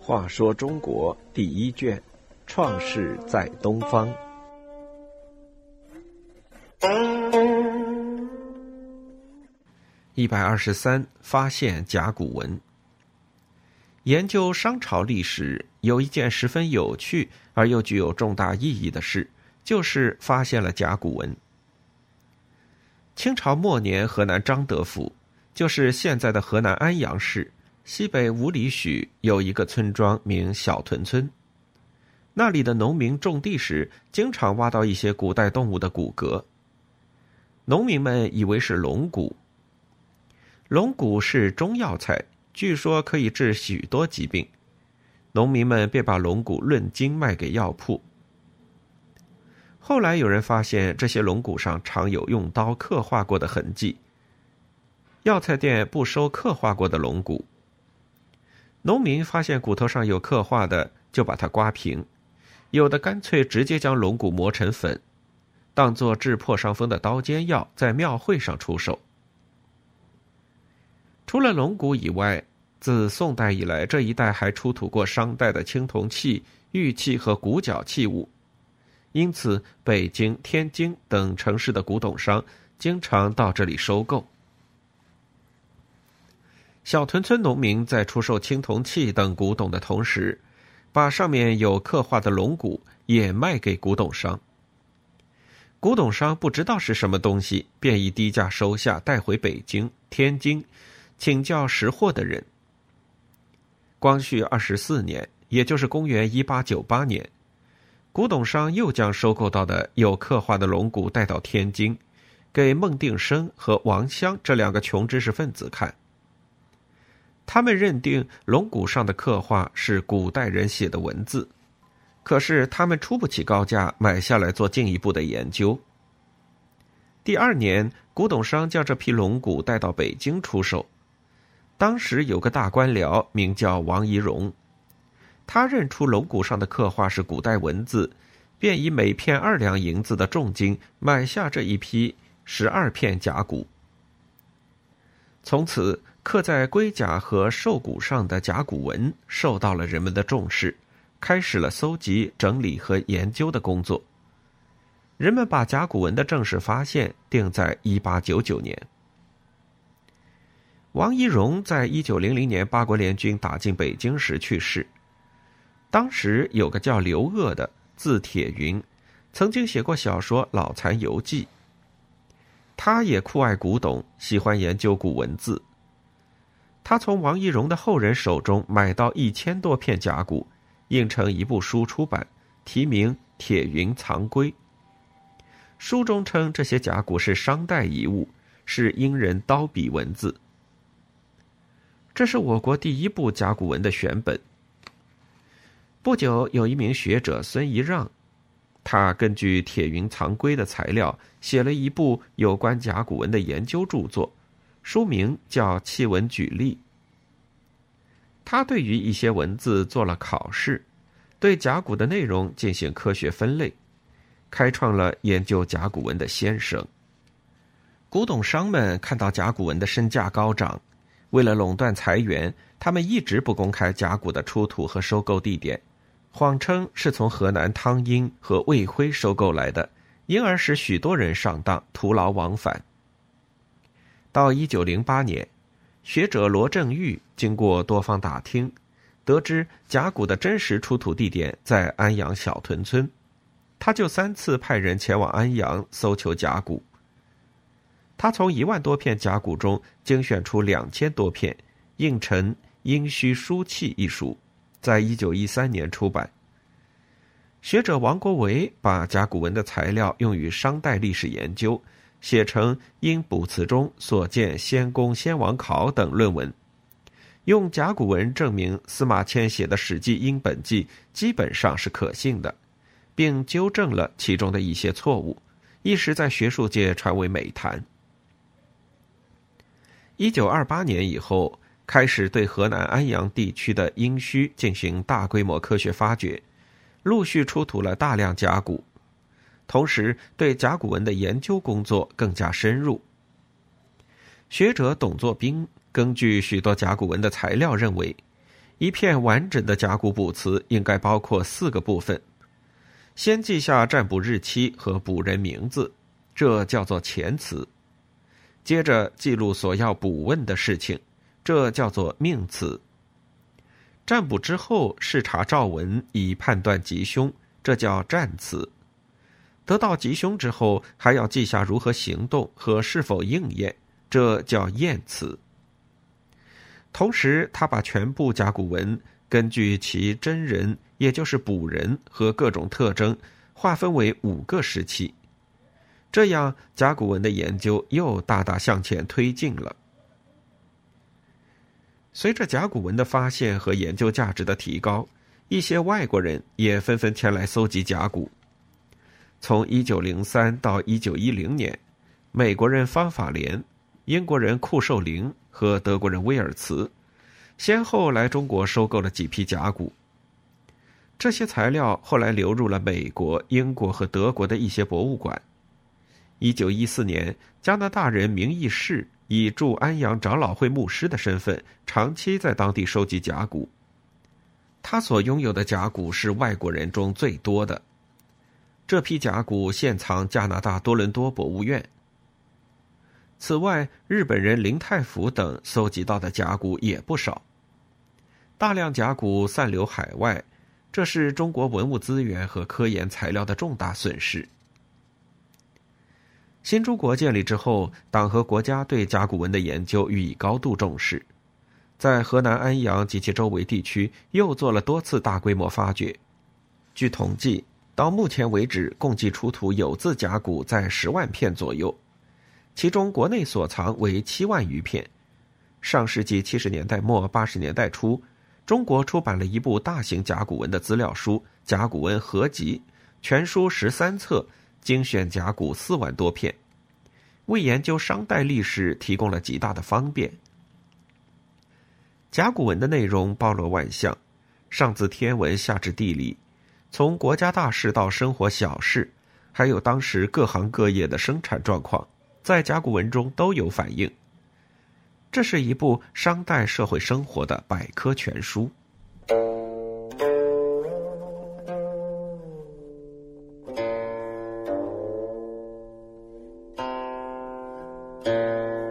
话说中国第一卷，创世在东方。一百二十三，发现甲骨文。研究商朝历史，有一件十分有趣而又具有重大意义的事，就是发现了甲骨文。清朝末年，河南张德府，就是现在的河南安阳市西北五里许，有一个村庄名小屯村。那里的农民种地时，经常挖到一些古代动物的骨骼。农民们以为是龙骨。龙骨是中药材。据说可以治许多疾病，农民们便把龙骨论斤卖给药铺。后来有人发现这些龙骨上常有用刀刻画过的痕迹，药材店不收刻画过的龙骨。农民发现骨头上有刻画的，就把它刮平；有的干脆直接将龙骨磨成粉，当做治破伤风的刀尖药，在庙会上出售。除了龙骨以外，自宋代以来，这一带还出土过商代的青铜器、玉器和骨角器物，因此北京、天津等城市的古董商经常到这里收购。小屯村农民在出售青铜器等古董的同时，把上面有刻画的龙骨也卖给古董商。古董商不知道是什么东西，便以低价收下，带回北京、天津。请教识货的人。光绪二十四年，也就是公元一八九八年，古董商又将收购到的有刻画的龙骨带到天津，给孟定生和王湘这两个穷知识分子看。他们认定龙骨上的刻画是古代人写的文字，可是他们出不起高价买下来做进一步的研究。第二年，古董商将这批龙骨带到北京出售。当时有个大官僚名叫王仪荣，他认出龙骨上的刻画是古代文字，便以每片二两银子的重金买下这一批十二片甲骨。从此，刻在龟甲和兽骨上的甲骨文受到了人们的重视，开始了搜集、整理和研究的工作。人们把甲骨文的正式发现定在一八九九年。王懿荣在一九零零年八国联军打进北京时去世。当时有个叫刘鄂的，字铁云，曾经写过小说《老残游记》。他也酷爱古董，喜欢研究古文字。他从王懿荣的后人手中买到一千多片甲骨，印成一部书出版，题名《铁云藏龟》。书中称这些甲骨是商代遗物，是殷人刀笔文字。这是我国第一部甲骨文的选本。不久，有一名学者孙仪让，他根据铁云藏龟的材料，写了一部有关甲骨文的研究著作，书名叫《器文举例》。他对于一些文字做了考试，对甲骨的内容进行科学分类，开创了研究甲骨文的先声。古董商们看到甲骨文的身价高涨。为了垄断财源，他们一直不公开甲骨的出土和收购地点，谎称是从河南汤阴和卫辉收购来的，因而使许多人上当，徒劳往返。到一九零八年，学者罗正玉经过多方打听，得知甲骨的真实出土地点在安阳小屯村，他就三次派人前往安阳搜求甲骨。他从一万多片甲骨中精选出两千多片，印成《殷墟书契》一书，在一九一三年出版。学者王国维把甲骨文的材料用于商代历史研究，写成《因卜辞中所见先公先王考》等论文，用甲骨文证明司马迁写的《史记·殷本纪》基本上是可信的，并纠正了其中的一些错误，一时在学术界传为美谈。一九二八年以后，开始对河南安阳地区的殷墟进行大规模科学发掘，陆续出土了大量甲骨，同时对甲骨文的研究工作更加深入。学者董作宾根据许多甲骨文的材料认为，一片完整的甲骨卜辞应该包括四个部分：先记下占卜日期和卜人名字，这叫做前词；接着记录所要卜问的事情，这叫做命词。占卜之后视察诏文以判断吉凶，这叫占词。得到吉凶之后，还要记下如何行动和是否应验，这叫验词。同时，他把全部甲骨文根据其真人，也就是卜人和各种特征，划分为五个时期。这样，甲骨文的研究又大大向前推进了。随着甲骨文的发现和研究价值的提高，一些外国人也纷纷前来搜集甲骨。从一九零三到一九一零年，美国人方法莲、英国人库寿龄和德国人威尔茨，先后来中国收购了几批甲骨。这些材料后来流入了美国、英国和德国的一些博物馆。一九一四年，加拿大人明义士。以驻安阳长老会牧师的身份，长期在当地收集甲骨。他所拥有的甲骨是外国人中最多的。这批甲骨现藏加拿大多伦多博物院。此外，日本人林太福等搜集到的甲骨也不少。大量甲骨散流海外，这是中国文物资源和科研材料的重大损失。新中国建立之后，党和国家对甲骨文的研究予以高度重视，在河南安阳及其周围地区又做了多次大规模发掘。据统计，到目前为止，共计出土有字甲骨在十万片左右，其中国内所藏为七万余片。上世纪七十年代末八十年代初，中国出版了一部大型甲骨文的资料书《甲骨文合集》，全书十三册。精选甲骨四万多片，为研究商代历史提供了极大的方便。甲骨文的内容包罗万象，上自天文，下至地理，从国家大事到生活小事，还有当时各行各业的生产状况，在甲骨文中都有反映。这是一部商代社会生活的百科全书。Música